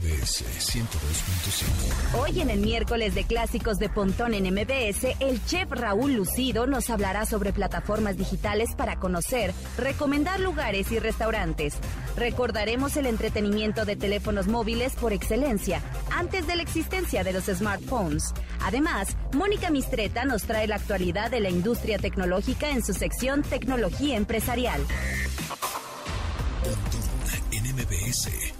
MBS 102.5. Hoy en el miércoles de clásicos de Pontón en MBS, el chef Raúl Lucido nos hablará sobre plataformas digitales para conocer, recomendar lugares y restaurantes. Recordaremos el entretenimiento de teléfonos móviles por excelencia, antes de la existencia de los smartphones. Además, Mónica Mistreta nos trae la actualidad de la industria tecnológica en su sección Tecnología Empresarial. Pontón en MBS.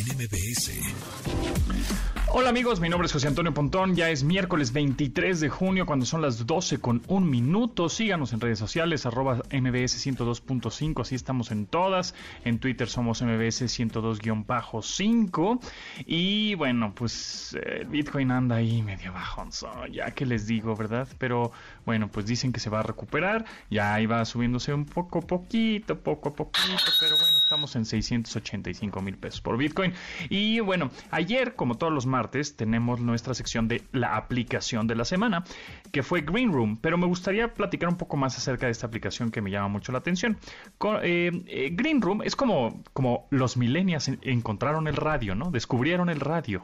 en MBS. Hola amigos, mi nombre es José Antonio Pontón, ya es miércoles 23 de junio cuando son las 12 con un minuto, síganos en redes sociales, arroba mbs 102.5, así estamos en todas, en Twitter somos mbs 102-5 y bueno, pues eh, Bitcoin anda ahí medio bajo, ya que les digo, ¿verdad? Pero bueno, pues dicen que se va a recuperar, ya iba subiéndose un poco, poquito, poco a poquito, pero bueno, estamos en 685 mil pesos por Bitcoin y bueno, ayer como todos los martes tenemos nuestra sección de la aplicación de la semana, que fue Green Room, pero me gustaría platicar un poco más acerca de esta aplicación que me llama mucho la atención. Eh, eh, Green Room es como, como los millennials encontraron el radio, ¿no? Descubrieron el radio.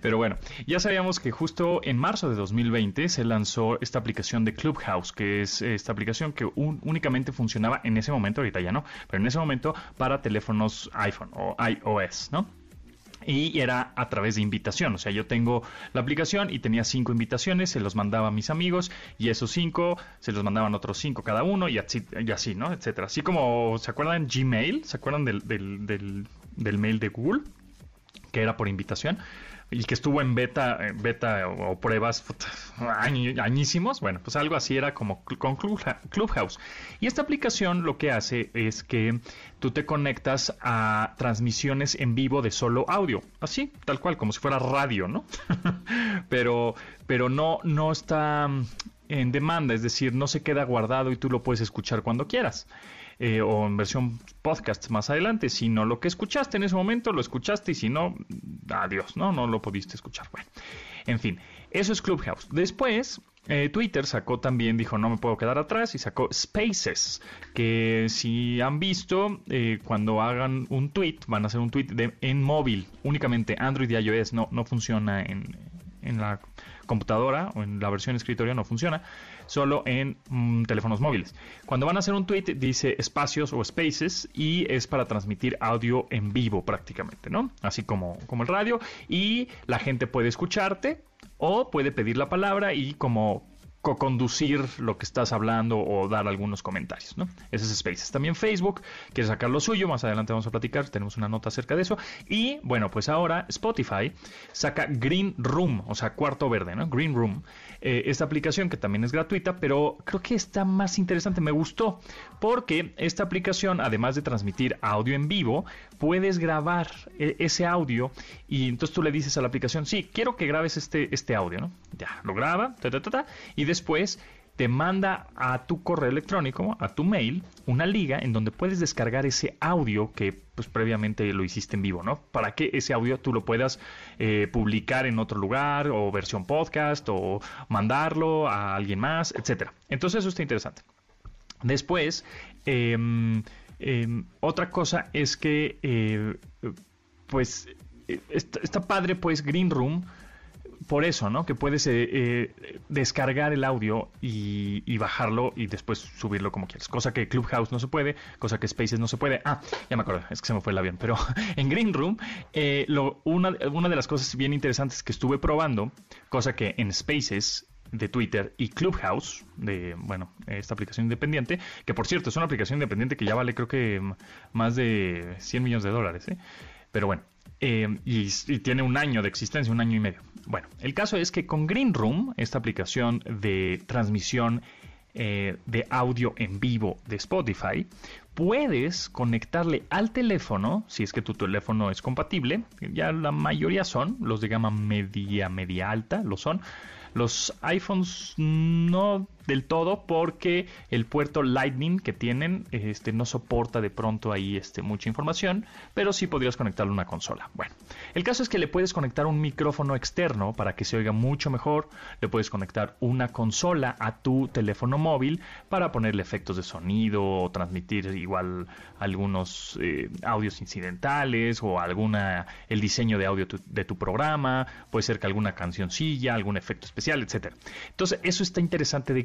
Pero bueno, ya sabíamos que justo en marzo de 2020 se lanzó esta aplicación de Clubhouse, que es esta aplicación que únicamente funcionaba en ese momento, ahorita ya no, pero en ese momento para teléfonos iPhone o iOS, ¿no? y era a través de invitación. O sea, yo tengo la aplicación y tenía cinco invitaciones, se los mandaba a mis amigos y esos cinco se los mandaban otros cinco cada uno y así, y así ¿no? Etcétera. Así como, ¿se acuerdan Gmail? ¿Se acuerdan del, del, del, del mail de Google? Que era por invitación y que estuvo en beta, beta o, pruebas añísimos. Bueno, pues algo así era como con Clubhouse. Y esta aplicación lo que hace es que tú te conectas a transmisiones en vivo de solo audio, así, tal cual, como si fuera radio, ¿no? pero, pero no, no está en demanda, es decir, no se queda guardado y tú lo puedes escuchar cuando quieras. Eh, o en versión podcast más adelante, sino lo que escuchaste en ese momento lo escuchaste y si no, adiós, ¿no? No lo pudiste escuchar. Bueno, en fin, eso es Clubhouse. Después, eh, Twitter sacó también, dijo no me puedo quedar atrás y sacó Spaces, que si han visto, eh, cuando hagan un tweet, van a hacer un tweet en móvil, únicamente Android y iOS, no, no funciona en, en la computadora o en la versión escritorio no funciona, solo en mm, teléfonos móviles. Cuando van a hacer un tweet dice espacios o spaces y es para transmitir audio en vivo prácticamente, ¿no? Así como, como el radio y la gente puede escucharte o puede pedir la palabra y como co-conducir lo que estás hablando o dar algunos comentarios, ¿no? Ese es Spaces. También Facebook quiere sacar lo suyo, más adelante vamos a platicar, tenemos una nota acerca de eso. Y bueno, pues ahora Spotify saca Green Room, o sea, cuarto verde, ¿no? Green Room. Eh, esta aplicación que también es gratuita, pero creo que está más interesante, me gustó, porque esta aplicación, además de transmitir audio en vivo, puedes grabar eh, ese audio y entonces tú le dices a la aplicación, sí, quiero que grabes este, este audio, ¿no? Ya, lo graba, ta, ta, ta, y después te manda a tu correo electrónico, a tu mail, una liga en donde puedes descargar ese audio que pues previamente lo hiciste en vivo, ¿no? Para que ese audio tú lo puedas eh, publicar en otro lugar o versión podcast o mandarlo a alguien más, etcétera. Entonces eso está interesante. Después, em, em, otra cosa es que, eh, pues, eh, está, padre, pues, Green Room por eso, ¿no? Que puedes eh, descargar el audio y, bajarlo y después subirlo como quieras. Cosa que Clubhouse no se puede, cosa que Spaces no se puede. Ah, ya me acuerdo, es que se me fue el avión. Pero en Green Room, una de las cosas bien interesantes que estuve probando, cosa que en Spaces de Twitter y Clubhouse, de, bueno, esta aplicación independiente, que por cierto es una aplicación independiente que ya vale creo que más de 100 millones de dólares, ¿eh? Pero bueno, eh, y, tiene un año de existencia, un año y medio. Bueno, el caso es que con Green Room, esta aplicación de transmisión eh, de audio en vivo de Spotify, puedes conectarle al teléfono, si es que tu teléfono es compatible, ya la mayoría son, los de gama media, media alta, lo son. Los iPhones no del todo porque el puerto Lightning que tienen este, no soporta de pronto ahí este, mucha información, pero sí podrías conectarlo a una consola. Bueno, el caso es que le puedes conectar un micrófono externo para que se oiga mucho mejor, le puedes conectar una consola a tu teléfono móvil para ponerle efectos de sonido o transmitir igual algunos eh, audios incidentales o alguna el diseño de audio de tu programa, puede ser que alguna cancioncilla, algún efecto especial, etcétera. Entonces, eso está interesante de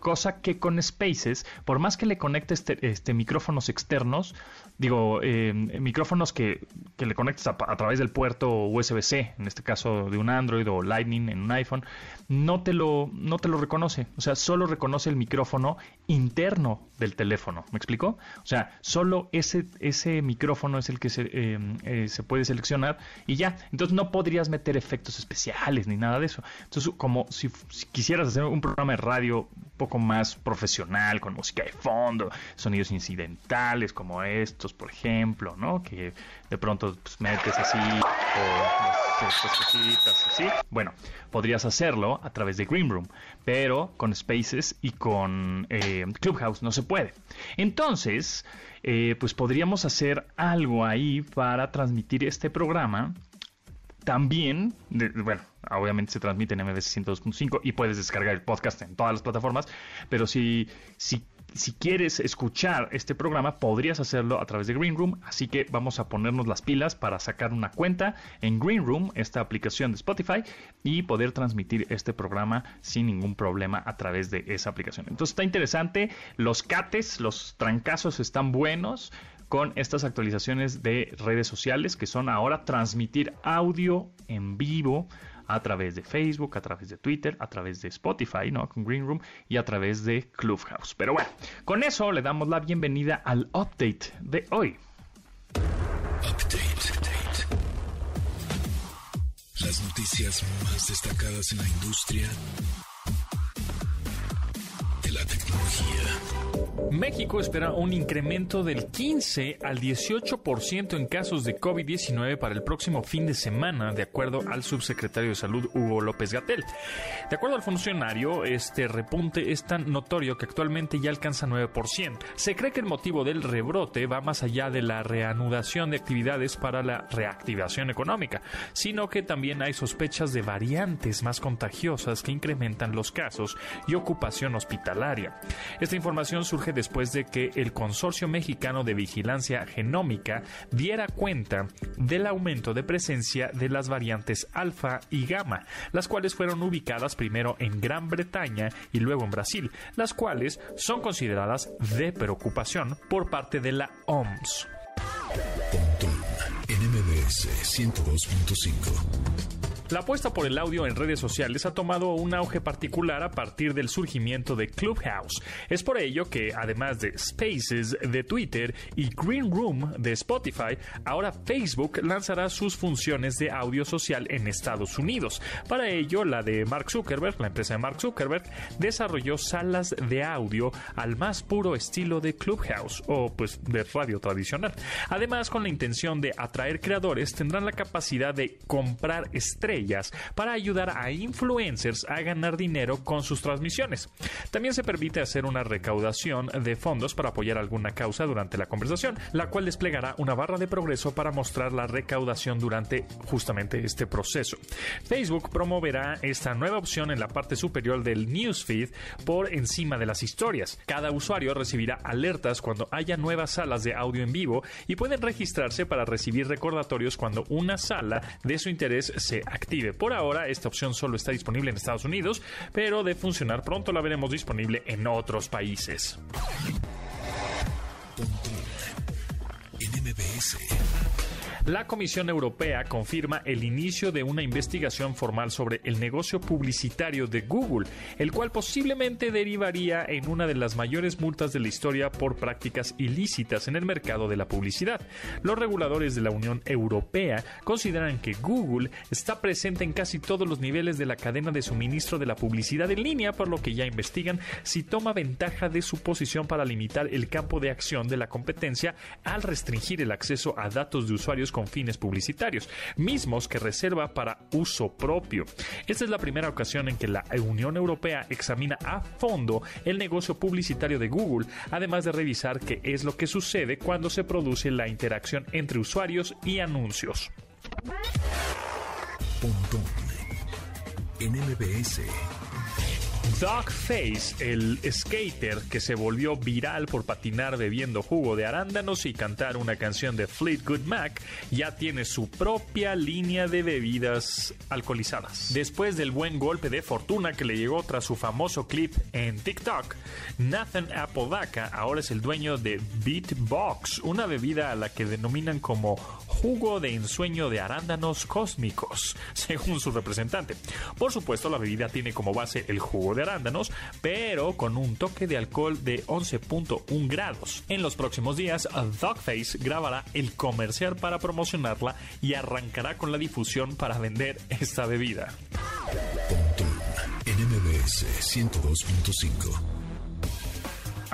Cosa que con Spaces, por más que le conectes este, este micrófonos externos, digo, eh, micrófonos que, le conectes a, través del puerto USB-C, en este caso de un Android o Lightning en un iPhone, no te lo, no te lo reconoce. O sea, solo reconoce el micrófono interno del teléfono. ¿Me explico? O sea, solo ese, ese micrófono es el que se, eh, eh, se puede seleccionar y ya. Entonces no podrías meter efectos especiales ni nada de eso. Entonces, como si, quisieras hacer un programa de radio un poco más profesional, con música de fondo, sonidos incidentales como estos, por ejemplo, ¿no? Que de pronto pues, metes así o así. Bueno, podrías hacerlo a través de Green Room, pero con Spaces y con eh, Clubhouse no se puede. Entonces, eh, pues podríamos hacer algo ahí para transmitir este programa también, bueno, obviamente se transmite en MBS 102.5 y puedes descargar el podcast en todas las plataformas, pero si, si, si quieres escuchar este programa, podrías hacerlo a través de Green Room, así que vamos a ponernos las pilas para sacar una cuenta en Green Room, esta aplicación de Spotify, y poder transmitir este programa sin ningún problema a través de esa aplicación. Entonces está interesante, los cates, los trancazos están buenos con estas actualizaciones de redes sociales que son ahora transmitir audio en vivo a través de Facebook, a través de Twitter, a través de Spotify, ¿no? Con Green Room y a través de Clubhouse. Pero bueno, con eso le damos la bienvenida al update de hoy. Las noticias más destacadas en la industria México espera un incremento del 15 al 18% en casos de COVID-19 para el próximo fin de semana, de acuerdo al subsecretario de Salud Hugo López Gatel. De acuerdo al funcionario, este repunte es tan notorio que actualmente ya alcanza 9%. Se cree que el motivo del rebrote va más allá de la reanudación de actividades para la reactivación económica, sino que también hay sospechas de variantes más contagiosas que incrementan los casos y ocupación hospitalaria. Esta información surge después de que el Consorcio Mexicano de Vigilancia Genómica diera cuenta del aumento de presencia de las variantes alfa y gamma, las cuales fueron ubicadas primero en Gran Bretaña y luego en Brasil, las cuales son consideradas de preocupación por parte de la OMS. NMBS 102.5 la apuesta por el audio en redes sociales ha tomado un auge particular a partir del surgimiento de Clubhouse. Es por ello que, además de Spaces de Twitter y Green Room de Spotify, ahora Facebook lanzará sus funciones de audio social en Estados Unidos. Para ello, la de Mark Zuckerberg, la empresa de Mark Zuckerberg, desarrolló salas de audio al más puro estilo de Clubhouse o pues de radio tradicional. Además, con la intención de atraer creadores, tendrán la capacidad de comprar estrellas para ayudar a influencers a ganar dinero con sus transmisiones. También se permite hacer una recaudación de fondos para apoyar alguna causa durante la conversación, la cual desplegará una barra de progreso para mostrar la recaudación durante justamente este proceso. Facebook promoverá esta nueva opción en la parte superior del newsfeed por encima de las historias. Cada usuario recibirá alertas cuando haya nuevas salas de audio en vivo y pueden registrarse para recibir recordatorios cuando una sala de su interés se active por ahora, esta opción solo está disponible en Estados Unidos, pero de funcionar pronto la veremos disponible en otros países. La Comisión Europea confirma el inicio de una investigación formal sobre el negocio publicitario de Google, el cual posiblemente derivaría en una de las mayores multas de la historia por prácticas ilícitas en el mercado de la publicidad. Los reguladores de la Unión Europea consideran que Google está presente en casi todos los niveles de la cadena de suministro de la publicidad en línea, por lo que ya investigan si toma ventaja de su posición para limitar el campo de acción de la competencia al restringir el acceso a datos de usuarios con fines publicitarios, mismos que reserva para uso propio. Esta es la primera ocasión en que la Unión Europea examina a fondo el negocio publicitario de Google, además de revisar qué es lo que sucede cuando se produce la interacción entre usuarios y anuncios. Dogface, el skater que se volvió viral por patinar bebiendo jugo de arándanos y cantar una canción de Fleetwood Mac, ya tiene su propia línea de bebidas alcoholizadas. Después del buen golpe de fortuna que le llegó tras su famoso clip en TikTok, Nathan Apodaca ahora es el dueño de Beatbox, una bebida a la que denominan como jugo de ensueño de arándanos cósmicos, según su representante. Por supuesto, la bebida tiene como base el jugo de arándanos, pero con un toque de alcohol de 11.1 grados. En los próximos días, Dogface grabará el comercial para promocionarla y arrancará con la difusión para vender esta bebida. en 102.5.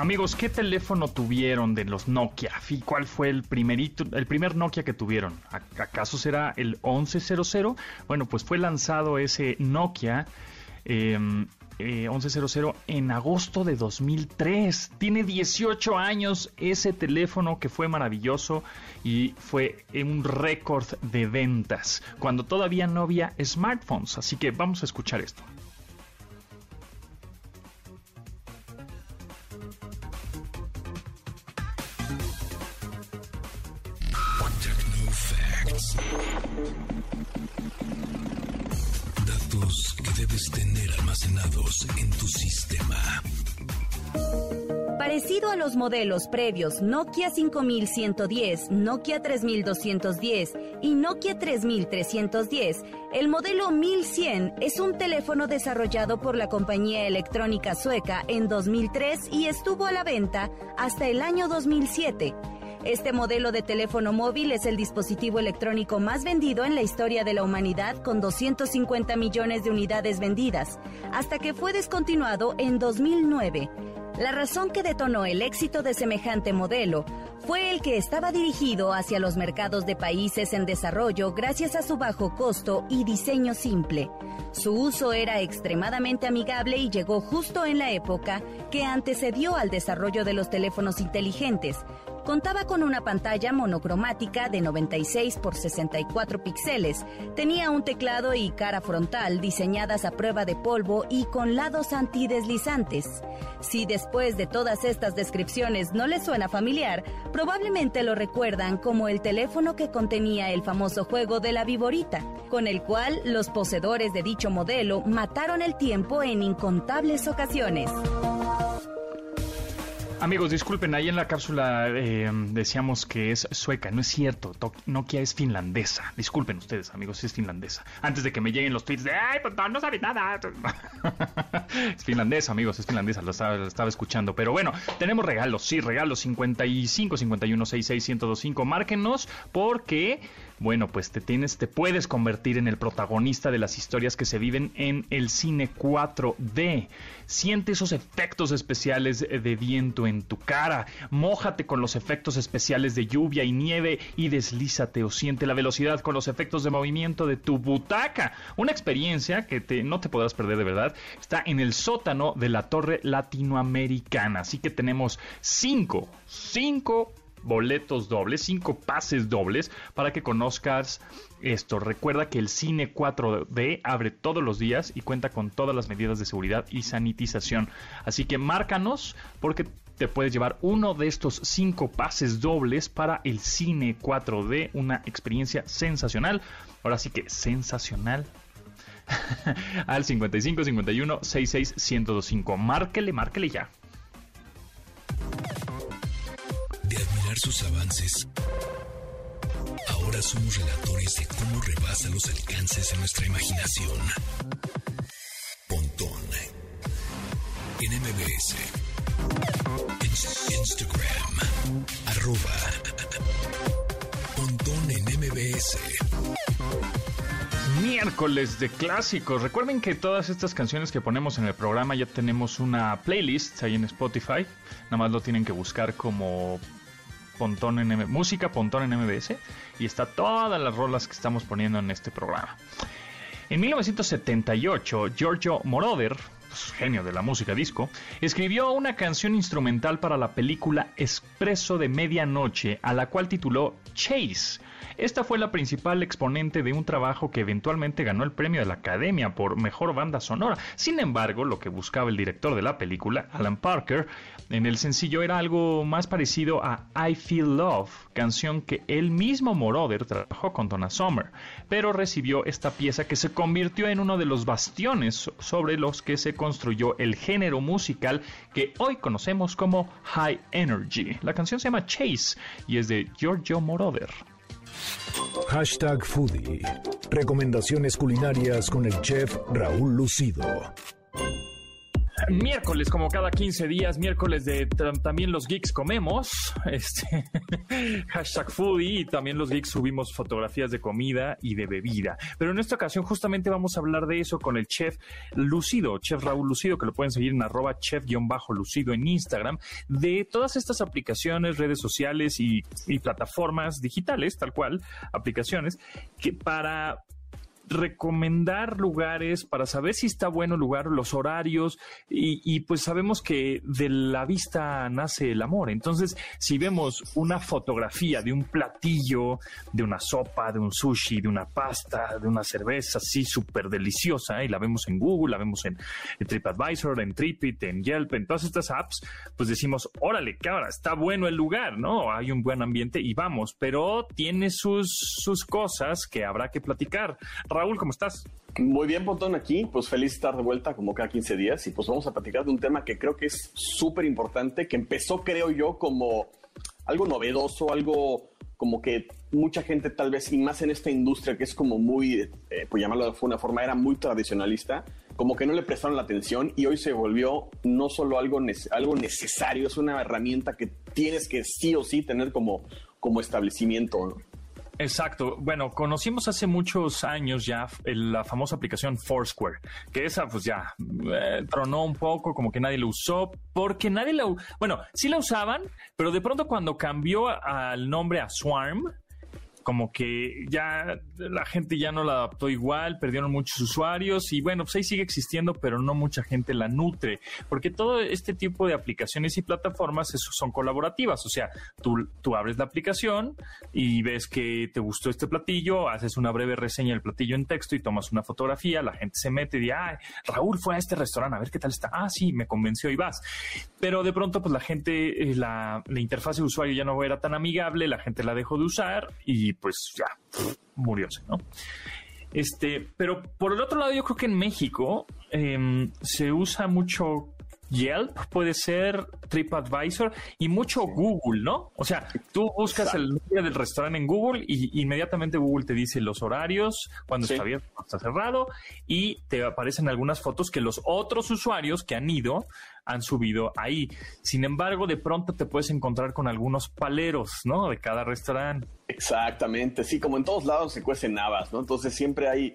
Amigos, ¿qué teléfono tuvieron de los Nokia? ¿Y cuál fue el primerito, el primer Nokia que tuvieron? ¿Acaso será el 1100? Bueno, pues fue lanzado ese Nokia 1100 em, eh, en agosto de 2003. Tiene 18 años ese teléfono que fue maravilloso y fue un récord de ventas cuando todavía no había smartphones. Así que vamos a escuchar esto. Datos que debes tener almacenados en tu sistema. Parecido a los modelos previos Nokia 5110, Nokia 3210 y Nokia 3310, el modelo 1100 es un teléfono desarrollado por la compañía electrónica sueca en 2003 y estuvo a la venta hasta el año 2007. Este modelo de teléfono móvil es el dispositivo electrónico más vendido en la historia de la humanidad con 250 millones de unidades vendidas, hasta que fue descontinuado en 2009. La razón que detonó el éxito de semejante modelo fue el que estaba dirigido hacia los mercados de países en desarrollo gracias a su bajo costo y diseño simple. Su uso era extremadamente amigable y llegó justo en la época que antecedió al desarrollo de los teléfonos inteligentes, Contaba con una pantalla monocromática de 96 por 64 píxeles. Tenía un teclado y cara frontal diseñadas a prueba de polvo y con lados antideslizantes. Si después de todas estas descripciones no les suena familiar, probablemente lo recuerdan como el teléfono que contenía el famoso juego de la viborita, con el cual los poseedores de dicho modelo mataron el tiempo en incontables ocasiones. Amigos, disculpen, ahí en la cápsula eh, decíamos que es sueca, no es cierto, Nokia es finlandesa. Disculpen ustedes, amigos, es finlandesa. Antes de que me lleguen los tweets de, ay, pues no, sabes nada. es finlandesa, amigos, es finlandesa, lo estaba, estaba, escuchando. Pero bueno, tenemos regalos, sí, regalos 55 51 66 1025. Márquenos porque bueno, pues te tienes, te puedes convertir en el protagonista de las historias que se viven en el cine 4D. Siente esos efectos especiales de viento en tu cara, mójate con los efectos especiales de lluvia y nieve y deslízate o siente la velocidad con los efectos de movimiento de tu butaca. Una experiencia que no te podrás perder de verdad. Está en el sótano de la Torre Latinoamericana. Así que tenemos cinco, cinco boletos dobles, cinco pases dobles para que conozcas esto. Recuerda que el cine 4D abre todos los días y cuenta con todas las medidas de seguridad y sanitización. Así que márcanos porque te puedes llevar uno de estos cinco pases dobles para el cine 4D, una experiencia sensacional. Ahora sí que sensacional. Al 55 51 66 1025. Márquele, márquele ya. Sus avances. Ahora somos relatores de cómo rebasa los alcances de nuestra imaginación. Pontón en MBS. Instagram. Arroba. Pontón en MBS. Miércoles de clásicos. Recuerden que todas estas canciones que ponemos en el programa ya tenemos una playlist ahí en Spotify. Nada más lo tienen que buscar como Pontón en música Pontón en MBS y está todas las rolas que estamos poniendo en este programa. En 1978, Giorgio Moroder, pues, genio de la música disco, escribió una canción instrumental para la película Expreso de Medianoche, a la cual tituló Chase esta fue la principal exponente de un trabajo que eventualmente ganó el premio de la Academia por Mejor Banda Sonora. Sin embargo, lo que buscaba el director de la película, Alan Parker, en el sencillo era algo más parecido a I Feel Love, canción que él mismo Moroder trabajó con Donna Summer, pero recibió esta pieza que se convirtió en uno de los bastiones sobre los que se construyó el género musical que hoy conocemos como High Energy. La canción se llama Chase y es de Giorgio Moroder. Hashtag Foodie. Recomendaciones culinarias con el chef Raúl Lucido. Miércoles, como cada 15 días, miércoles de también los geeks comemos, este, hashtag foodie, y también los geeks subimos fotografías de comida y de bebida. Pero en esta ocasión justamente vamos a hablar de eso con el chef Lucido, chef Raúl Lucido, que lo pueden seguir en arroba chef-lucido en Instagram, de todas estas aplicaciones, redes sociales y, y plataformas digitales, tal cual, aplicaciones, que para recomendar lugares para saber si está bueno el lugar, los horarios y, pues sabemos que de la vista nace el amor. Entonces, si vemos una fotografía de un platillo, de una sopa, de un sushi, de una pasta, de una cerveza así súper deliciosa y la vemos en Google, la vemos en, TripAdvisor, en Tripit, en Yelp, en todas estas apps, pues decimos, órale, cabra, está bueno el lugar, ¿no? Hay un buen ambiente y vamos, pero tiene sus, sus cosas que habrá que platicar. Raúl, ¿cómo estás? Muy bien, Pontón, aquí. Pues feliz estar de vuelta como cada 15 días y pues vamos a platicar de un tema que creo que es súper importante, que empezó, creo yo, como algo novedoso, algo como que mucha gente tal vez, y más en esta industria que es como muy, eh, pues llamarlo de una forma, era muy tradicionalista, como que no le prestaron la atención y hoy se volvió no solo algo, algo necesario, es una herramienta que tienes que sí o sí tener como, como establecimiento. Exacto. Bueno, conocimos hace muchos años ya la famosa aplicación Foursquare, que esa pues ya eh, tronó un poco, como que nadie la usó, porque nadie la... Bueno, sí la usaban, pero de pronto cuando cambió al nombre a Swarm, como que ya la gente ya no la adaptó igual, perdieron muchos usuarios y bueno, pues ahí sigue existiendo, pero no mucha gente la nutre, porque todo este tipo de aplicaciones y plataformas son colaborativas, o sea, tú, tú abres la aplicación y ves que te gustó este platillo, haces una breve reseña del platillo en texto y tomas una fotografía, la gente se mete y dice, ay, Raúl fue a este restaurante, a ver qué tal está, ah, sí, me convenció y vas. Pero de pronto, pues la gente, eh, la, la interfaz de usuario ya no era tan amigable, la gente la dejó de usar y pues ya murióse, ¿no? Este, pero por el otro lado, yo creo que en México em, se usa mucho Yelp, puede ser TripAdvisor y mucho Google, ¿no? O sea, tú buscas el nombre del restaurante en Google y inmediatamente Google te dice los horarios, cuando está abierto, cuando está cerrado y te aparecen algunas fotos que los otros usuarios que han ido han subido ahí. Sin embargo, de pronto te puedes encontrar con algunos paleros, ¿no? De cada restaurante. Exactamente, sí, como en todos lados se cuecen habas, ¿no? Entonces siempre hay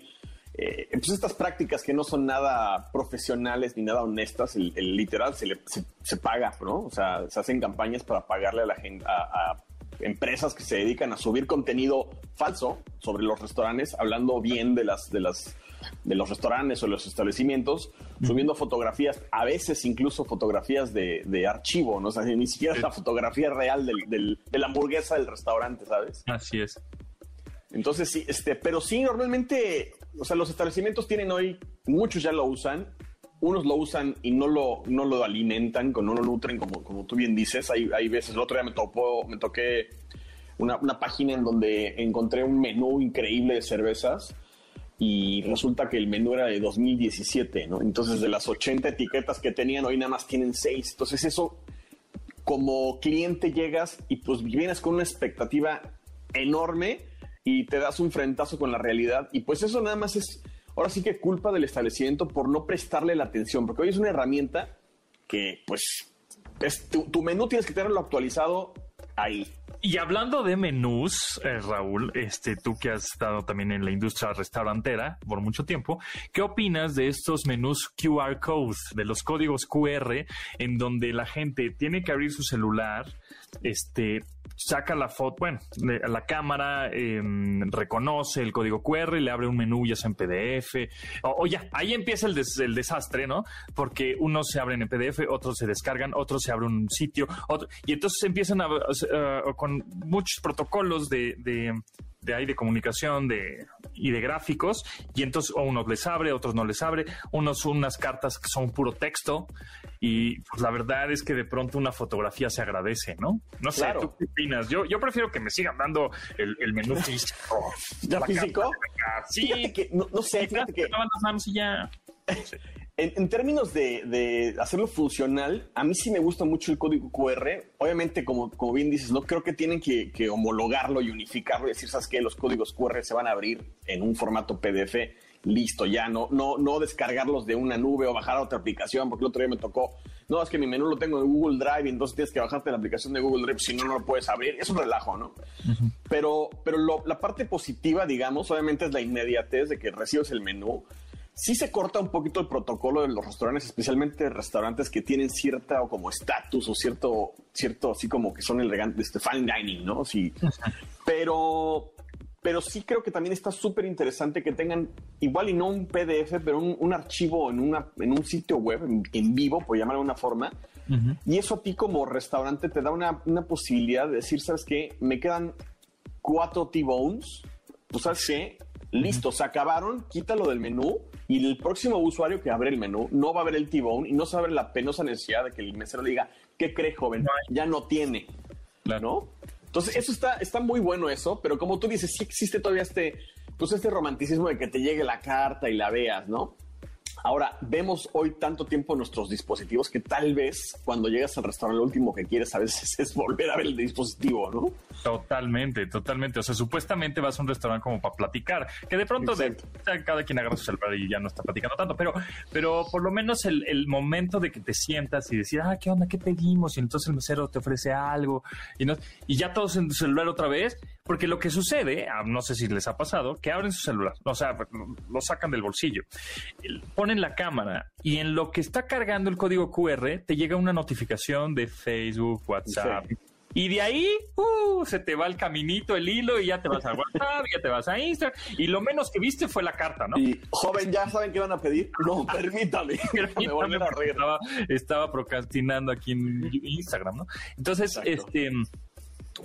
eh, pues estas prácticas que no son nada profesionales ni nada honestas, el, literal se, le, se, paga, ¿no? O sea, se hacen campañas para pagarle a la gente, a, empresas que se dedican a subir contenido falso sobre los restaurantes, hablando bien de las, de las, de los restaurantes o los establecimientos, subiendo fotografías, a veces incluso fotografías de, de archivo, ¿no? O sea, ni siquiera la fotografía real del, de la hamburguesa del restaurante, ¿sabes? Así es. Entonces, sí, este, pero sí, normalmente o sea, los establecimientos tienen hoy, muchos ya lo usan, unos lo usan y no lo, no lo alimentan, no lo nutren, como, como tú bien dices. Hay, hay veces, el otro día me, topó, me toqué una, una, página en donde encontré un menú increíble de cervezas y resulta que el menú era de 2017, ¿no? Entonces, de las 80 etiquetas que tenían, hoy nada más tienen 6. Entonces, eso, como cliente llegas y pues vienes con una expectativa enorme y te das un frentazo con la realidad. Y pues eso nada más es, ahora sí que culpa del establecimiento por no prestarle la atención, porque hoy es una herramienta que pues es, tu, menú tienes que tenerlo actualizado ahí. Y hablando de menús, eh, Raúl, este, tú que has estado también en la industria restaurantera por mucho tiempo, ¿qué opinas de estos menús QR codes, de los códigos QR, en donde la gente tiene que abrir su celular, este, saca la foto, bueno, la cámara em, reconoce el código QR, le abre un menú ya sea en PDF, o, ya, ahí empieza el, el, desastre, ¿no? Porque unos se abren en PDF, otros se descargan, otros se abre un sitio, y entonces empiezan a, con muchos protocolos de, de ahí de comunicación de, y de gráficos, y entonces a unos les abre, otros no les abre, unos unas cartas que son puro texto, y pues la verdad es que de pronto una fotografía se agradece, ¿no? No sé, ¿tú qué opinas? Yo, yo prefiero que me sigan dando el, el menú físico. ¿Ya físico? Sí, que, no, sé, fíjate que... las manos y ya. En, términos de, hacerlo funcional, a mí sí me gusta mucho el código QR. Obviamente, como, como bien dices, no creo que tienen que, homologarlo y unificarlo y decir, ¿sabes qué? Los códigos QR se van a abrir en un formato PDF. Listo, ya no, no, no descargarlos de una nube o bajar a otra aplicación, porque el otro día me tocó, no, es que mi menú lo tengo en Google Drive y entonces tienes que bajarte la aplicación de Google Drive, si no, no lo puedes abrir. Es un relajo, ¿no? Pero, pero la parte positiva, digamos, obviamente es la inmediatez de que recibes el menú sí se corta un poquito el protocolo de los restaurantes, especialmente restaurantes que tienen cierta o como estatus o cierto, cierto así como que son elegantes, este fine dining, ¿no? Sí. Pero, pero sí creo que también está súper interesante que tengan igual y no un PDF, pero un, archivo en, una, en un sitio web en, vivo, por llamarlo de una forma. Y eso a ti como restaurante te da una, una posibilidad de decir, ¿sabes qué? Me quedan cuatro T-Bones. Pues, ¿sabes qué? Listo, se acabaron, quítalo del menú y el próximo usuario que abre el menú no va a ver el T-Bone y no sabe la penosa necesidad de que el mesero le diga, ¿qué cree, joven? Ya no tiene. ¿No? Entonces, eso está, está muy bueno eso, pero como tú dices, sí existe todavía este, pues este romanticismo de que te llegue la carta y la veas, ¿no? Ahora, vemos hoy tanto tiempo nuestros dispositivos que tal vez cuando llegas al restaurante lo último que quieres a veces es volver a ver el dispositivo, ¿no? Totalmente, totalmente. O sea, supuestamente vas a un restaurante como para platicar, que de pronto de, cada quien agarra su celular y ya no está platicando tanto, pero, pero por lo menos el, momento de que te sientas y decir, ah, ¿qué onda? ¿Qué pedimos? Y entonces el mesero te ofrece algo y, no, y ya todos en tu celular otra vez, porque lo que sucede, ah, no sé si les ha pasado, que abren su celular, o sea, lo sacan del bolsillo, ponen la cámara y en lo que está cargando el código QR te llega una notificación de Facebook, WhatsApp. Y de ahí, uh, se te va el caminito, el hilo, y ya te vas a WhatsApp, ya te vas a Instagram. Y lo menos que viste fue la carta, ¿no? Y, joven, ¿ya saben qué van a pedir? No, permítame. estaba, estaba procrastinando aquí en Instagram, ¿no? Entonces, este...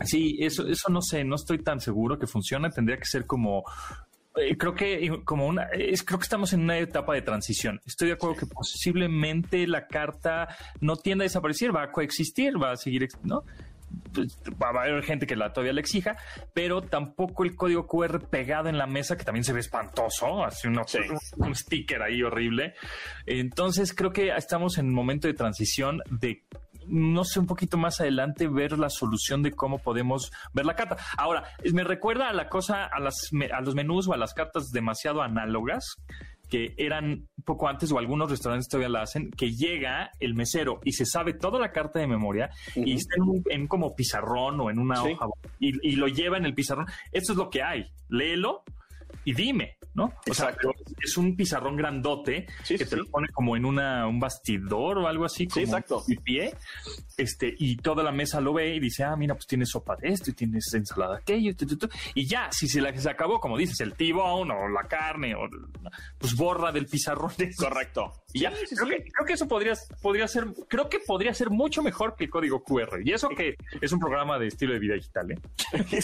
Sí, eso, eso no sé, no estoy tan seguro que funcione. Tendría que ser como eh, creo que como una es, creo que estamos en una etapa de transición. Estoy de acuerdo que posiblemente la carta no tienda a desaparecer, va a coexistir, va a seguir, ¿no? Pues, va a haber gente que la todavía le exija, pero tampoco el código QR pegado en la mesa, que también se ve espantoso, así un, un, sticker ahí horrible. Entonces creo que estamos en un momento de transición de no sé, un poquito más adelante ver la solución de cómo podemos ver la carta. Ahora, me recuerda a la cosa, a, las, a los menús o a las cartas demasiado análogas que eran poco antes o algunos restaurantes todavía la hacen, que llega el mesero y se sabe toda la carta de memoria y está en, como pizarrón o en una hoja y, y, lo lleva en el pizarrón. Eso es lo que hay. Léelo y dime. ¿no? O sea, es un pizarrón grandote que te lo pone como en una, un bastidor o algo así, como exacto. pie, este, y toda la mesa lo ve y dice, ah, mira, pues tienes sopa de esto y tienes ensalada de aquello, y ya, si se la se acabó, como dices, el tibón o la carne, o pues borra del pizarrón. Correcto. Y ya, creo, que, creo que eso podría, podría ser, creo que podría ser mucho mejor que el código QR. Y eso que es un programa de estilo de vida digital, ¿eh?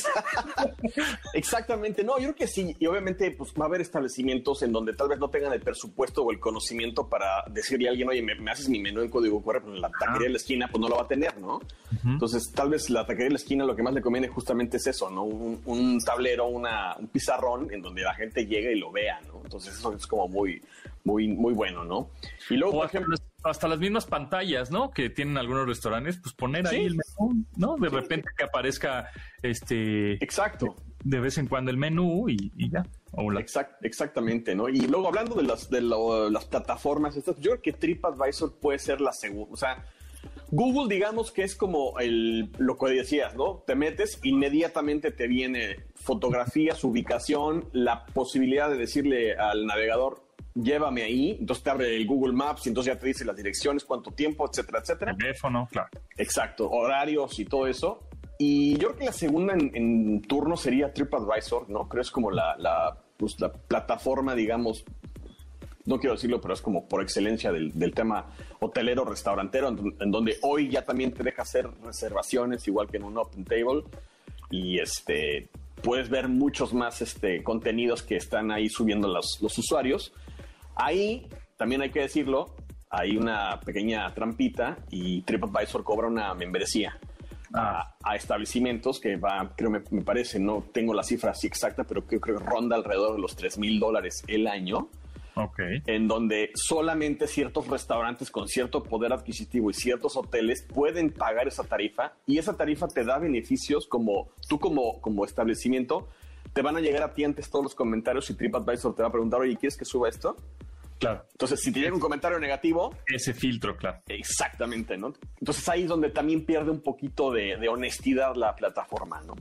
Exactamente, no, yo creo que sí, y obviamente pues va a haber establecimientos en donde tal vez no tengan el presupuesto o el conocimiento para decirle a alguien, oye, me, haces mi menú en código QR, pues la taquería de la esquina pues no lo va a tener, ¿no? Entonces, tal vez la taquería de la esquina lo que más le conviene justamente es eso, ¿no? Un, tablero, una, un pizarrón en donde la gente llegue y lo vea, ¿no? Entonces, eso es como muy, muy, muy bueno, ¿no? Y luego, por ejemplo hasta las mismas pantallas, ¿no? Que tienen algunos restaurantes, pues poner ahí el menú, ¿no? De repente que aparezca este. Exacto. De vez en cuando el menú y, ya. exactamente, ¿no? Y luego hablando de las, de las plataformas, estas, yo creo que TripAdvisor puede ser la segunda. O sea, Google, digamos que es como el, lo que decías, ¿no? Te metes, inmediatamente te viene fotografías, ubicación, la posibilidad de decirle al navegador, llévame ahí, entonces te abre el Google Maps y entonces ya te dice las direcciones, cuánto tiempo, etcétera, etcétera. Teléfono, claro. Exacto, horarios y todo eso. Y yo creo que la segunda en, turno sería TripAdvisor, ¿no? Creo es como la, la, pues, la plataforma, digamos, no quiero decirlo, pero es como por excelencia del, tema hotelero, restaurantero, en, donde hoy ya también te deja hacer reservaciones, igual que en un Open Table. Y este puedes ver muchos más este, contenidos que están ahí subiendo los, los usuarios. Ahí, también hay que decirlo, hay una pequeña trampita y TripAdvisor cobra una membresía. A, a, establecimientos que va, creo me, me, parece, no tengo la cifra así exacta, pero creo que ronda alrededor de los 3 mil dólares el año en donde solamente ciertos restaurantes con cierto poder adquisitivo y ciertos hoteles pueden pagar esa tarifa y esa tarifa te da beneficios como tú como, como establecimiento te van a llegar a ti antes todos los comentarios y TripAdvisor te va a preguntar, oye, ¿quieres que suba esto? Claro. Entonces, si te llega un comentario negativo. Ese filtro, claro. Exactamente, ¿no? Entonces ahí es donde también pierde un poquito de, de honestidad la plataforma, ¿no?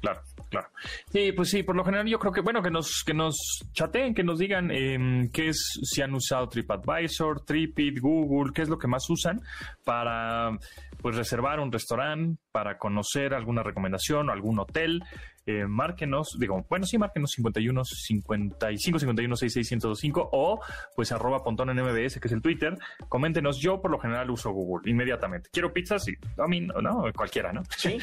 Claro. Claro. Sí, pues sí, por lo general yo creo que, bueno, que nos, que nos chateen, que nos digan eh, qué es, si han usado TripAdvisor, Tripit, Google, qué es lo que más usan para, pues, reservar un restaurante, para conocer alguna recomendación o algún hotel. Eh, márquenos, digo, bueno, sí, márquenos 51 55 51 66 o pues arroba pontón en MBS, que es el Twitter. Coméntenos, yo por lo general uso Google inmediatamente. Quiero pizza, sí, a mí, no, cualquiera, ¿no? Sí.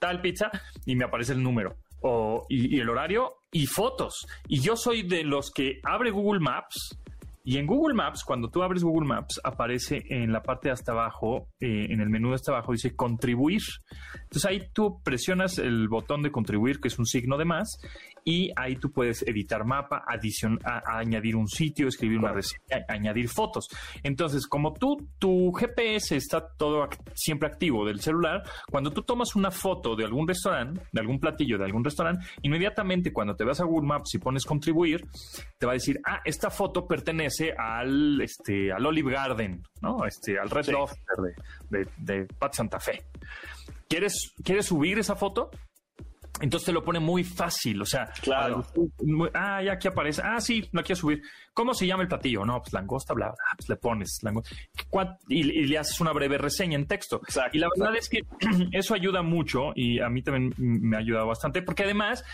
Tal pizza y me aparece el número. O, y, y el horario y fotos. Y yo soy de los que abre Google Maps y en Google Maps, cuando tú abres Google Maps, aparece en la parte de hasta abajo, eh, en el menú de hasta abajo, dice contribuir. Entonces ahí tú presionas el botón de contribuir, que es un signo de más, y ahí tú puedes editar mapa, adición, añadir un sitio, escribir una reseña, añadir fotos. Entonces, como tú, tu GPS está todo siempre activo del celular, cuando tú tomas una foto de algún restaurante, de algún platillo de algún restaurante, inmediatamente cuando te vas a Google Maps y pones contribuir, te va a decir, ah, esta foto pertenece al, este, al Olive Garden, ¿no? Este, al Red Lobster de, de, Pat Santa Fe. ¿Quieres, ¿Quieres subir esa foto? Entonces te lo pone muy fácil, o sea, claro. ah, ya aquí aparece, ah, sí, lo quiero subir. ¿Cómo se llama el platillo? No, pues langosta, bla, bla, pues le pones langosta. Y, le haces una breve reseña en texto. Exacto, y la verdad es que eso ayuda mucho y a mí también me ha ayudado bastante, porque además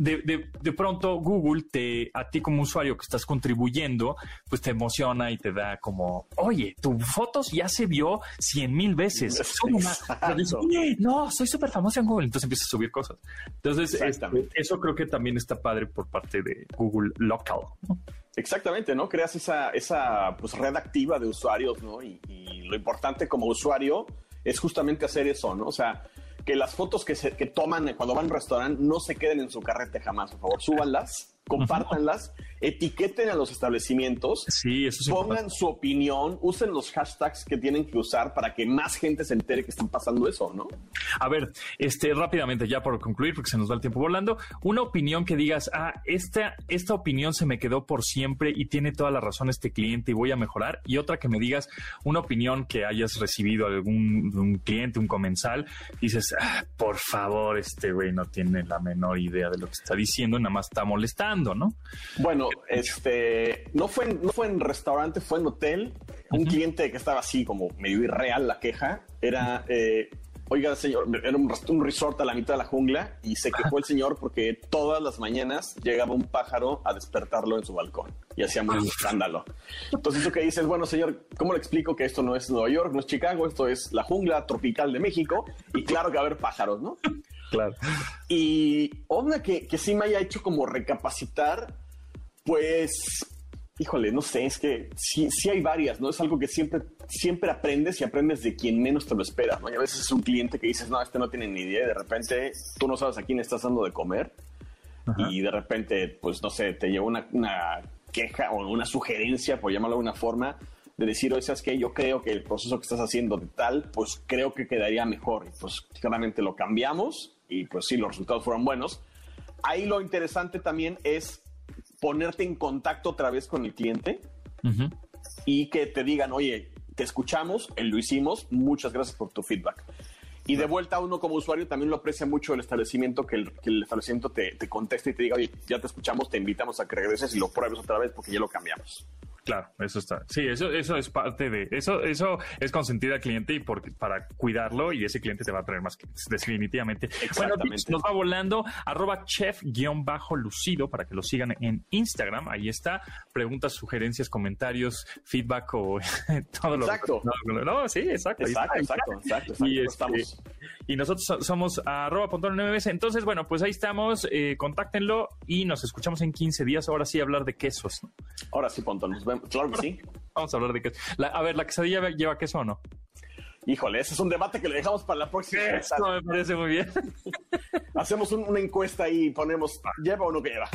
de, de, de, pronto Google te, a ti como usuario que estás contribuyendo, pues te emociona y te da como, oye, tu fotos ya se vio cien mil veces. no, soy súper famoso en Google. Entonces empiezas a subir cosas. Entonces, este, eso creo que también está padre por parte de Google Local. Exactamente, ¿no? Creas esa, esa pues, red activa de usuarios, ¿no? Y, y, lo importante como usuario es justamente hacer eso, ¿no? O sea, que las fotos que, se, que toman cuando van a un restaurante no se queden en su carrete jamás, por favor, súbanlas compártanlas, etiqueten a los establecimientos, sí, eso pongan su opinión, usen los hashtags que tienen que usar para que más gente se entere que están pasando eso, ¿no? A ver, este rápidamente ya por concluir, porque se nos va el tiempo volando, una opinión que digas, ah, esta, esta opinión se me quedó por siempre y tiene toda la razón este cliente y voy a mejorar, y otra que me digas una opinión que hayas recibido algún un cliente, un comensal, dices, ah, por favor, este güey no tiene la menor idea de lo que está diciendo, nada más está molestando ¿no? Bueno, este no fue en, no fue en restaurante, fue en hotel. Un cliente que estaba así como medio irreal la queja era eh, oiga, señor, era un, resort a la mitad de la jungla y se quejó el señor porque todas las mañanas llegaba un pájaro a despertarlo en su balcón y hacía un escándalo. Entonces, lo que dices, bueno, señor, ¿cómo le explico que esto no es Nueva York, no es Chicago, esto es la jungla tropical de México y claro que va a haber pájaros, ¿no? Claro. Y onda que, que sí me haya hecho como recapacitar, pues, híjole, no sé, es que sí, sí hay varias, ¿no? Es algo que siempre, siempre aprendes y aprendes de quien menos te lo esperas, ¿no? Y a veces es un cliente que dices, no, este no tiene ni idea, y de repente tú no sabes a quién estás dando de comer, y de repente, pues, no sé, te lleva una, una queja o una sugerencia, por llamarlo de alguna forma, de decir, oye, ¿sabes qué? Yo creo que el proceso que estás haciendo de tal, pues creo que quedaría mejor. Y pues claramente lo cambiamos y pues sí, los resultados fueron buenos. Ahí lo interesante también es ponerte en contacto otra vez con el cliente y que te digan, oye, te escuchamos, lo hicimos, muchas gracias por tu feedback. Y de vuelta uno como usuario también lo aprecia mucho el establecimiento, que el, que el establecimiento te, te, conteste y te diga, oye, ya te escuchamos, te invitamos a que regreses y lo pruebes otra vez porque ya lo cambiamos. Claro, eso está. Sí, eso, eso es parte de eso. Eso es consentir al cliente y porque para cuidarlo y ese cliente te va a traer más clientes, definitivamente. Bueno, nos va volando arroba chef-lucido para que lo sigan en Instagram. Ahí está. Preguntas, sugerencias, comentarios, feedback o todo lo exacto. No, sí, exacto. Exacto, exacto, exacto, Y, este, y, nosotros somos arroba Entonces, bueno, pues ahí estamos. Eh, contáctenlo y nos escuchamos en 15 días. Ahora sí hablar de quesos. Ahora sí, Pontón, nos vemos. Claro que sí. Vamos a hablar de queso. a ver, ¿la quesadilla lleva queso o no? Híjole, ese es un debate que le dejamos para la próxima. Eso me parece muy bien. Hacemos una encuesta y ponemos, ¿lleva o no lleva?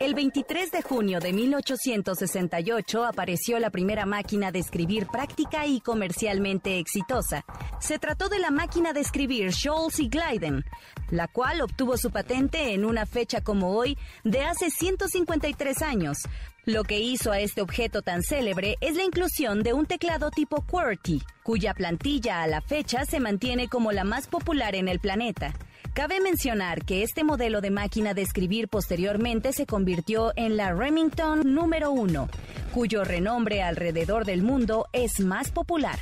El 23 de junio de 1868 apareció la primera máquina de escribir práctica y comercialmente exitosa. Se trató de la máquina de escribir Scholz y Gleiden, la cual obtuvo su patente en una fecha como hoy de hace 153 años. Lo que hizo a este objeto tan célebre es la inclusión de un teclado tipo QWERTY, cuya plantilla a la fecha se mantiene como la más popular en el planeta. Cabe mencionar que este modelo de máquina de escribir posteriormente se convirtió en la Remington número uno, cuyo renombre alrededor del mundo es más popular.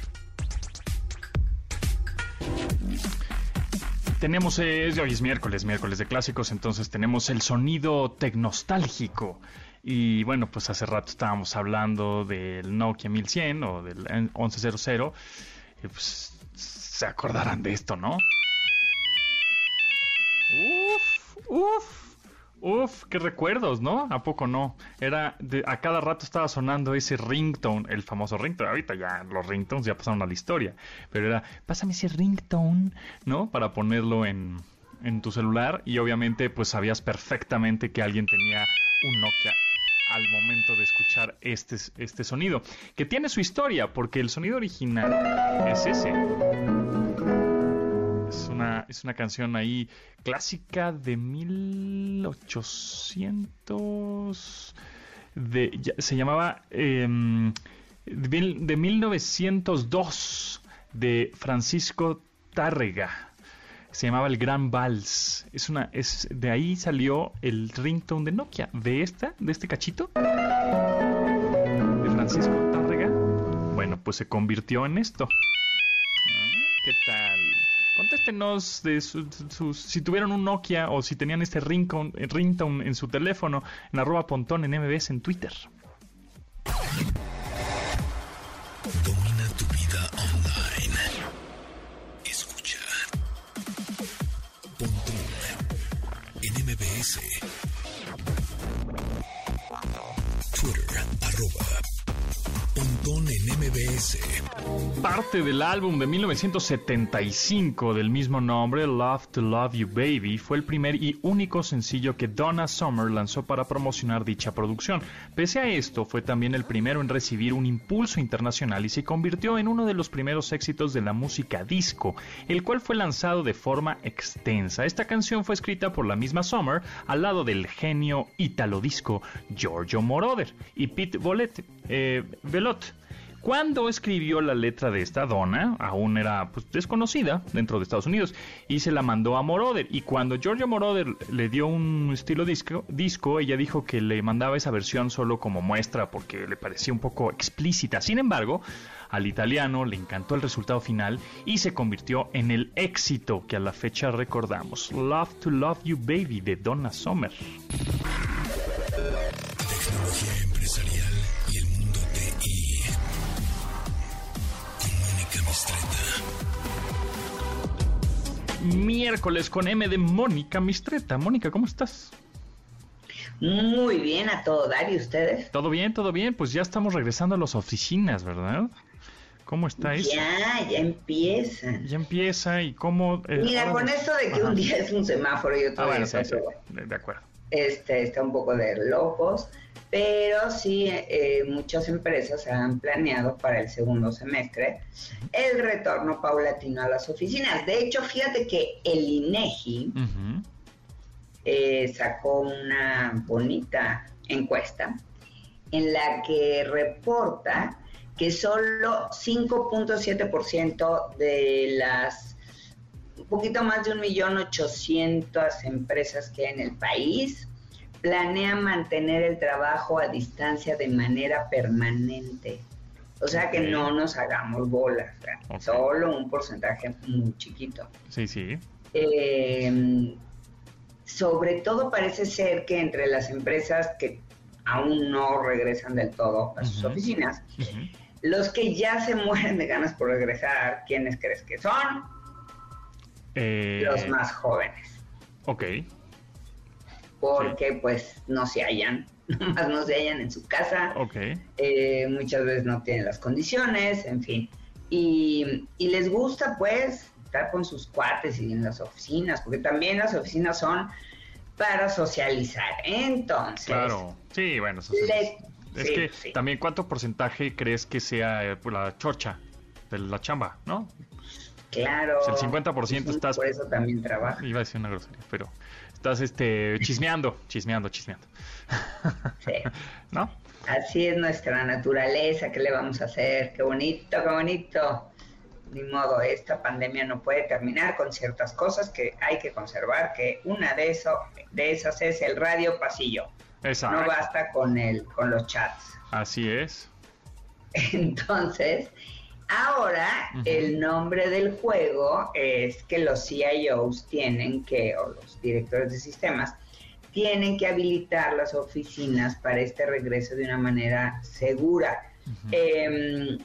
Tenemos, eh, hoy es miércoles, miércoles de clásicos, entonces tenemos el sonido tecnostálgico. Y bueno, pues hace rato estábamos hablando del Nokia 1100 o del 1100. Y pues se acordarán de esto, ¿no? Uf, uf, uf, qué recuerdos, ¿no? ¿A poco no? Era, a cada rato estaba sonando ese ringtone, el famoso ringtone. Ahorita ya los ringtones ya pasaron a la historia. Pero era, pásame ese ringtone, ¿no? Para ponerlo en, en tu celular. Y obviamente, pues sabías perfectamente que alguien tenía un Nokia al momento de escuchar este, este sonido. Que tiene su historia, porque el sonido original es ese. Es una, es una canción ahí clásica de 1800. De, se llamaba em, de 1902 de Francisco Tárrega. Se llamaba El Gran Vals. Es una, es, de ahí salió el ringtone de Nokia. De esta, de este cachito. De Francisco Tárrega. Bueno, pues se convirtió en esto. Ah, ¿Qué tal? Contéstenos de si tuvieron un Nokia o si tenían este ringtone, ringtone en su teléfono en arroba pontón en MBS en Twitter. Domina tu vida online. Escucha. Pontón en MBS. Twitter arroba MBS. Parte del álbum de 1975 del mismo nombre, Love to Love You Baby, fue el primer y único sencillo que Donna Summer lanzó para promocionar dicha producción. Pese a esto, fue también el primero en recibir un impulso internacional y se convirtió en uno de los primeros éxitos de la música disco, el cual fue lanzado de forma extensa. Esta canción fue escrita por la misma Summer al lado del genio italo disco Giorgio Moroder y Pete Bolette, eh, cuando escribió la letra de esta dona, aún era pues, desconocida dentro de Estados Unidos, y se la mandó a Moroder. Y cuando Giorgio Moroder le dio un estilo disco, ella dijo que le mandaba esa versión solo como muestra porque le parecía un poco explícita. Sin embargo, al italiano le encantó el resultado final y se convirtió en el éxito que a la fecha recordamos. Love to Love You Baby de Donna Summer. Miércoles con M de Mónica Mistreta. Mónica, ¿cómo estás? Muy bien, a todo dar, ¿y ustedes? Todo bien, todo bien, pues ya estamos regresando a las oficinas, ¿verdad? ¿Cómo está eso? Ya, ya empieza. Ya empieza y cómo... Eh, Mira, con esto de que un día es un semáforo y otro ah, bueno, de acuerdo. Este, está un poco de locos pero sí eh, muchas empresas han planeado para el segundo semestre el retorno paulatino a las oficinas. De hecho, fíjate que el INEGI eh, sacó una bonita encuesta en la que reporta que solo 5.7% de las un poquito más de un millón ochocientas empresas que hay en el país planean mantener el trabajo a distancia de manera permanente. O sea que no nos hagamos bolas, solo un porcentaje muy chiquito. Sí, sí. Eh, sobre todo parece ser que entre las empresas que aún no regresan del todo a sus oficinas, los que ya se mueren de ganas por regresar, ¿quiénes crees que son? Eh, los más jóvenes. Ok. Porque pues no se hallan, nomás no se hallan en su casa. Ok. Eh, muchas veces no tienen las condiciones, en fin. Y, y les gusta pues estar con sus cuates y en las oficinas, porque también las oficinas son para socializar. Entonces. Claro, sí, bueno, es que también cuánto porcentaje crees que sea eh, la chorcha de la chamba, ¿no? Claro. el 50% estás... Por eso también trabaja. Iba a decir una grosería, pero estás este chismeando, chismeando, chismeando. Sí. ¿No? Así es nuestra naturaleza, ¿qué le vamos a hacer? Qué bonito, qué bonito. Ni modo, esta pandemia no puede terminar con ciertas cosas que hay que conservar, que una de, eso, de esas es el radio pasillo. Exacto. No basta con, el, con los chats. Así es. Entonces, ahora el nombre del juego es que los CIOs tienen que, o los directores de sistemas, tienen que habilitar las oficinas para este regreso de una manera segura. Em,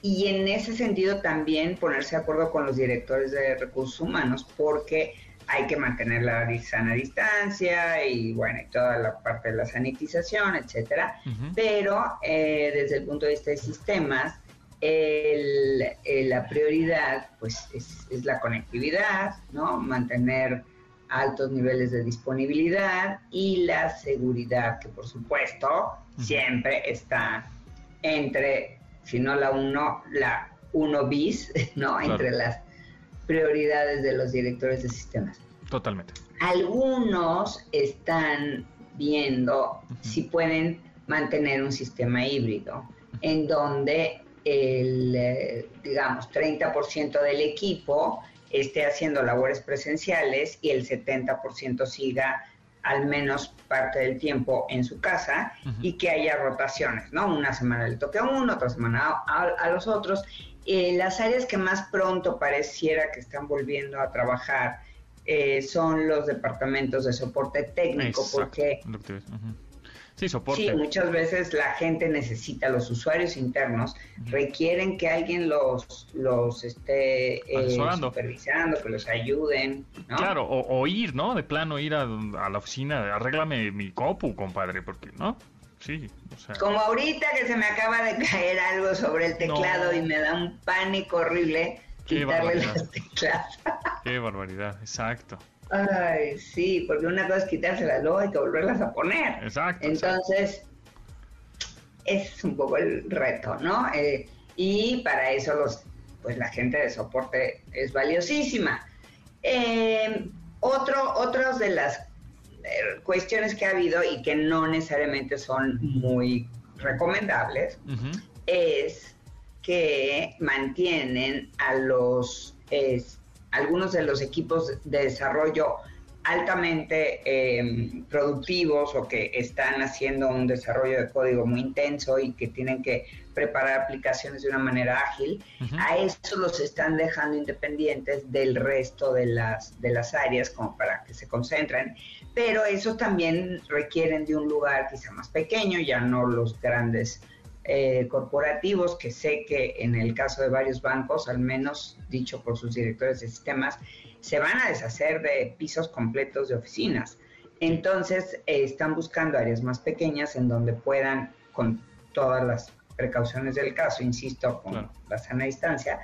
y en ese sentido también ponerse de acuerdo con los directores de recursos humanos, porque hay que mantener la sana distancia y bueno, y toda la parte de la sanitización, etcétera. Pero eh, desde el punto de vista de sistemas, la prioridad pues es, la conectividad, ¿no? Mantener altos niveles de disponibilidad y la seguridad, que por supuesto siempre está entre, si no la uno, la uno bis, ¿no? Entre las prioridades de los directores de sistemas. Totalmente. Algunos están viendo si pueden mantener un sistema híbrido en donde el, eh, digamos, 30% del equipo esté haciendo labores presenciales y el 70% siga al menos parte del tiempo en su casa y que haya rotaciones, ¿no? Una semana le toque a uno, otra semana a los otros. Eh, las áreas que más pronto pareciera que están volviendo a trabajar eh, son los departamentos de soporte técnico, porque sí, soporte. sí, muchas veces la gente necesita, los usuarios internos requieren que alguien los, los esté eh, supervisando, que los ayuden. Claro, o, ir, ¿no? De plano ir a, a la oficina, arréglame mi copu, compadre, porque, ¿no? Sí, Como ahorita que se me acaba de caer algo sobre el teclado y me da un pánico horrible quitarle las teclas. Qué barbaridad, exacto. Ay, sí, porque una cosa es quitárselas, luego hay que volverlas a poner. Exacto. Entonces, es un poco el reto, ¿no? Eh, y para eso los, pues la gente de soporte es valiosísima. Eh, otro, otros de las eh, cuestiones que ha habido y que no necesariamente son muy recomendables es que mantienen a los algunos de los equipos de desarrollo altamente em, productivos o que están haciendo un desarrollo de código muy intenso y que tienen que preparar aplicaciones de una manera ágil, a eso los están dejando independientes del resto de las, de las áreas como para que se concentren, pero eso también requieren de un lugar quizá más pequeño, ya no los grandes eh, corporativos, que sé que en el caso de varios bancos, al menos dicho por sus directores de sistemas, se van a deshacer de pisos completos de oficinas. Entonces, eh, están buscando áreas más pequeñas en donde puedan, con todas las precauciones del caso, insisto, con la sana distancia,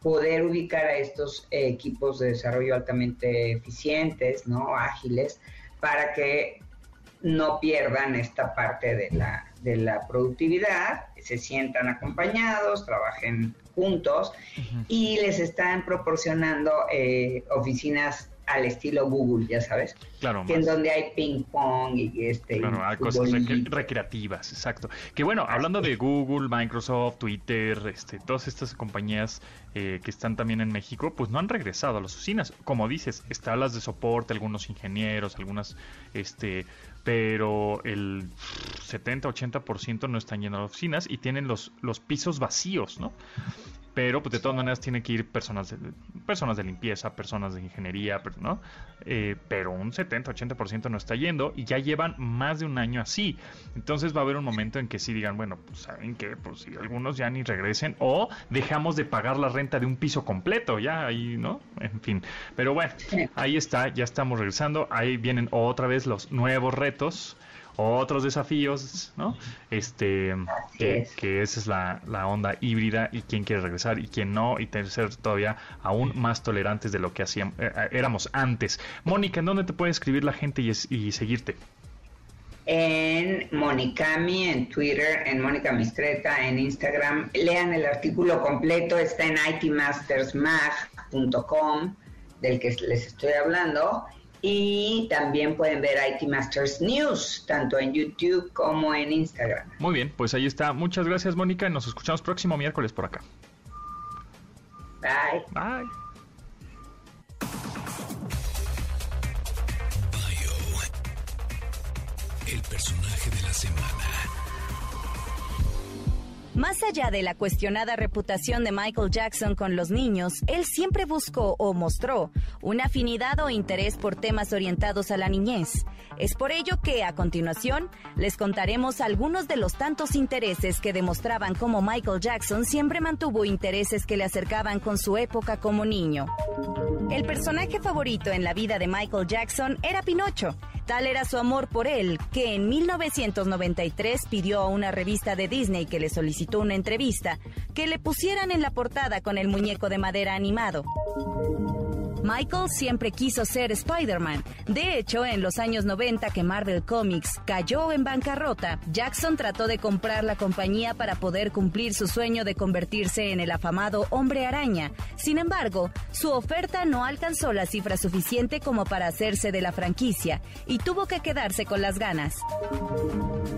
poder ubicar a estos eh, equipos de desarrollo altamente eficientes, ¿no? ágiles, para que no pierdan esta parte de la, de la productividad, se sientan acompañados, trabajen juntos y les están proporcionando eh, oficinas al estilo Google, ya sabes. Claro. Que en donde hay ping pong y este. Claro, hay cosas recreativas, exacto. Que bueno, hablando de Google, Microsoft, Twitter, este, todas estas compañías eh, que están también en México, pues no han regresado a las oficinas. Como dices, están las de soporte, algunos ingenieros, algunas, este, pero el 70-80% no están a las oficinas y tienen los, los pisos vacíos, ¿no? Pero pues de todas maneras tiene que ir personas de, personas de limpieza, personas de ingeniería, ¿no? Eh, pero un 70-80% no está yendo y ya llevan más de un año así. Entonces va a haber un momento en que sí digan, bueno, pues saben que pues si algunos ya ni regresen o dejamos de pagar la renta de un piso completo, ya ahí, ¿no? En fin, pero bueno, ahí está, ya estamos regresando, ahí vienen otra vez los nuevos retos otros desafíos, ¿no? Este, que, esa es la, la, onda híbrida y quién quiere regresar y quién no, y tener ser todavía aún más tolerantes de lo que hacíamos, eh, eh, éramos antes. Mónica, ¿en dónde te puede escribir la gente y, y seguirte? en Monicami, en Twitter, en Mónica Mistreta, en Instagram. Lean el artículo completo, está en itmastersmag.com, del que les estoy hablando. Y también pueden ver IT Masters News, tanto en YouTube como en Instagram. Muy bien, pues ahí está. Muchas gracias, Mónica. Nos escuchamos próximo miércoles por acá. Bye. Bye. el personaje de la semana. Más allá de la cuestionada reputación de Michael Jackson con los niños, él siempre buscó o mostró una afinidad o interés por temas orientados a la niñez. Es por ello que, a continuación, les contaremos algunos de los tantos intereses que demostraban cómo Michael Jackson siempre mantuvo intereses que le acercaban con su época como niño. El personaje favorito en la vida de Michael Jackson era Pinocho, Tal era su amor por él que en 1993 pidió a una revista de Disney que le una entrevista que le pusieran en la portada con el muñeco de madera animado. Michael siempre quiso ser Spider-Man. De hecho, en los años 90 que Marvel Comics cayó en bancarrota, Jackson trató de comprar la compañía para poder cumplir su sueño de convertirse en el afamado Hombre Araña. Sin embargo, su oferta no alcanzó la cifra suficiente como para hacerse de la franquicia y tuvo que quedarse con las ganas.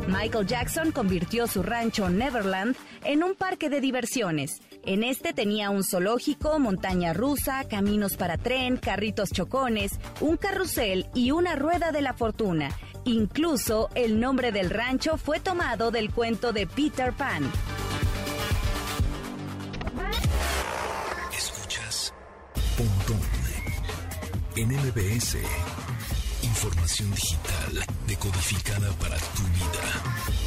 Michael Jackson convirtió su rancho Neverland en un parque de diversiones. En este tenía un zoológico, montaña rusa, caminos para carritos chocones, un carrusel y una rueda de la fortuna. Incluso el nombre del rancho fue tomado del cuento de Peter Pan. Escuchas Pontón en. Información digital decodificada para tu vida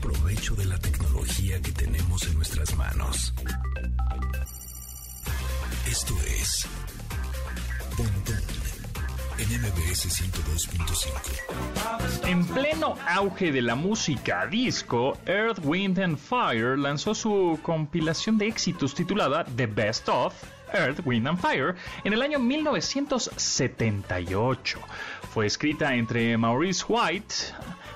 provecho de la tecnología que tenemos en nuestras manos. Esto es Pontón en MBS 102.5. En pleno auge de la música disco, Earth, Wind and Fire lanzó su compilación de éxitos titulada The Best of Earth, Wind and Fire en el año 1978. Fue escrita entre Maurice White,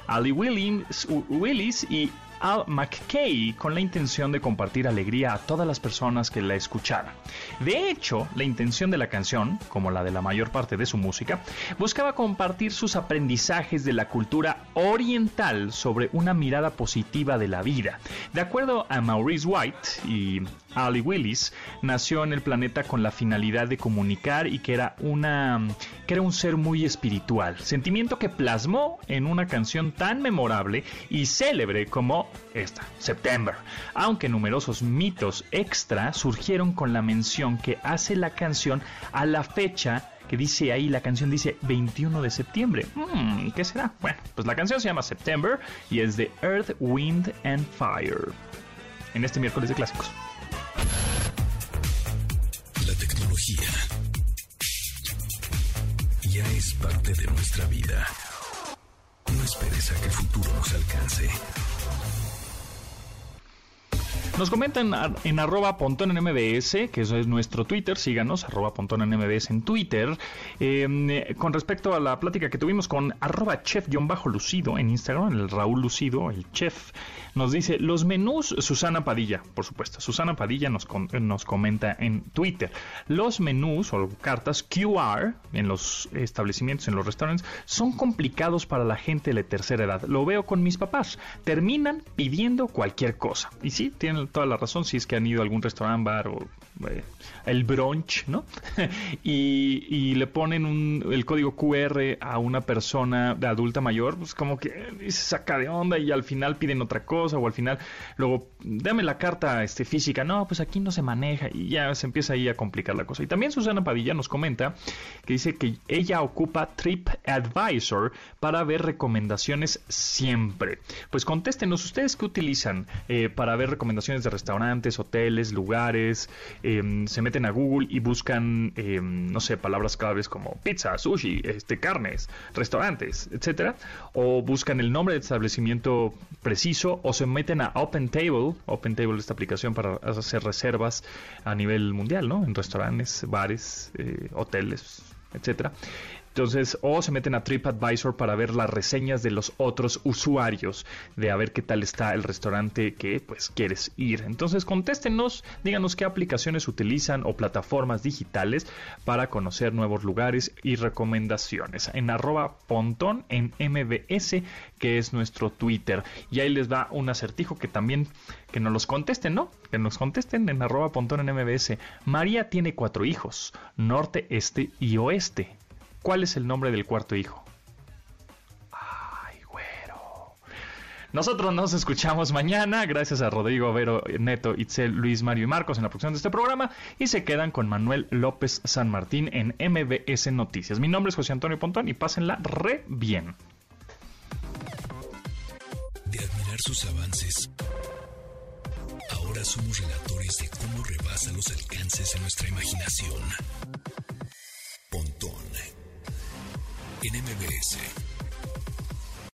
Ali Willis y Al McKay con la intención de compartir alegría a todas las personas que la escucharan. De hecho, la intención de la canción, como la de la mayor parte de su música, buscaba compartir sus aprendizajes de la cultura oriental sobre una mirada positiva de la vida. De acuerdo a Maurice White y Ali Willis, nació en el planeta con la finalidad de comunicar y que era una que era un ser muy espiritual, sentimiento que plasmó en una canción tan memorable y célebre como esta, September, aunque numerosos mitos extra surgieron con la mención que hace la canción a la fecha que dice ahí, la canción dice 21 de septiembre. Hmm, ¿Qué será? Bueno, pues la canción se llama September y es de Earth, Wind and Fire. En este miércoles de clásicos. Ya es parte de nuestra vida. No esperes a que el futuro nos alcance. Nos comentan en arroba pontón en MBS, que eso es nuestro Twitter, síganos, arroba pontón en Twitter, em, con respecto a la plática que tuvimos con arroba chef-lucido en Instagram, el Raúl Lucido, el chef, nos dice, los menús, Susana Padilla, por supuesto, Susana Padilla nos, nos comenta en Twitter, los menús o cartas QR en los establecimientos, en los restaurantes, son complicados para la gente de tercera edad. Lo veo con mis papás, terminan pidiendo cualquier cosa. Y sí, tienen toda la razón si es que han ido a algún restaurante, bar o eh, el brunch, ¿no? y, le ponen el código QR a una persona de adulta mayor, pues como que se saca de onda y al final piden otra cosa o al final luego dame la carta este, física, no, pues aquí no se maneja y ya se empieza ahí a complicar la cosa. Y también Susana Padilla nos comenta que dice que ella ocupa TripAdvisor para ver recomendaciones siempre. Pues contéstenos, ¿ustedes qué utilizan eh, para ver recomendaciones de restaurantes, hoteles, lugares? Em, se meten a Google y buscan, em, no sé, palabras claves como pizza, sushi, este, carnes, restaurantes, etcétera, o buscan el nombre del establecimiento preciso, o se meten a Open Table, Open Table esta aplicación para hacer reservas a nivel mundial, ¿no? En restaurantes, bares, eh, hoteles, etcétera. Entonces, o se meten a TripAdvisor para ver las reseñas de los otros usuarios, de a ver qué tal está el restaurante que pues quieres ir. Entonces, contéstenos, díganos qué aplicaciones utilizan o plataformas digitales para conocer nuevos lugares y recomendaciones. En arroba pontón en MBS, que es nuestro Twitter. Y ahí les va un acertijo que también que nos los contesten, ¿no? Que nos contesten en arroba pontón en MBS. María tiene cuatro hijos, norte, este y oeste. ¿Cuál es el nombre del cuarto hijo? Ay, güero. Nosotros nos escuchamos mañana, gracias a Rodrigo Vero, Neto, Itzel, Luis Mario y Marcos en la producción de este programa y se quedan con Manuel López San Martín en MBS Noticias. Mi nombre es José Antonio Pontón y pásenla re bien. De admirar sus avances, ahora somos relatores de cómo rebasa los alcances de nuestra imaginación. En MBS.